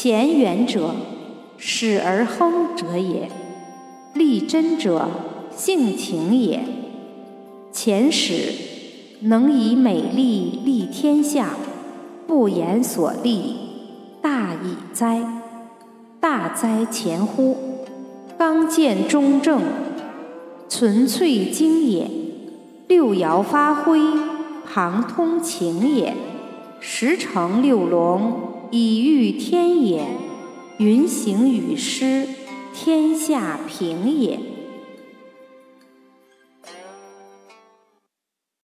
乾元者，始而亨者也。立真者，性情也。乾始，能以美丽立天下，不言所立，大矣哉！大哉乾乎！刚健中正，纯粹精也。六爻发挥，旁通情也。十成六龙，以御天也。云行雨施，天下平也。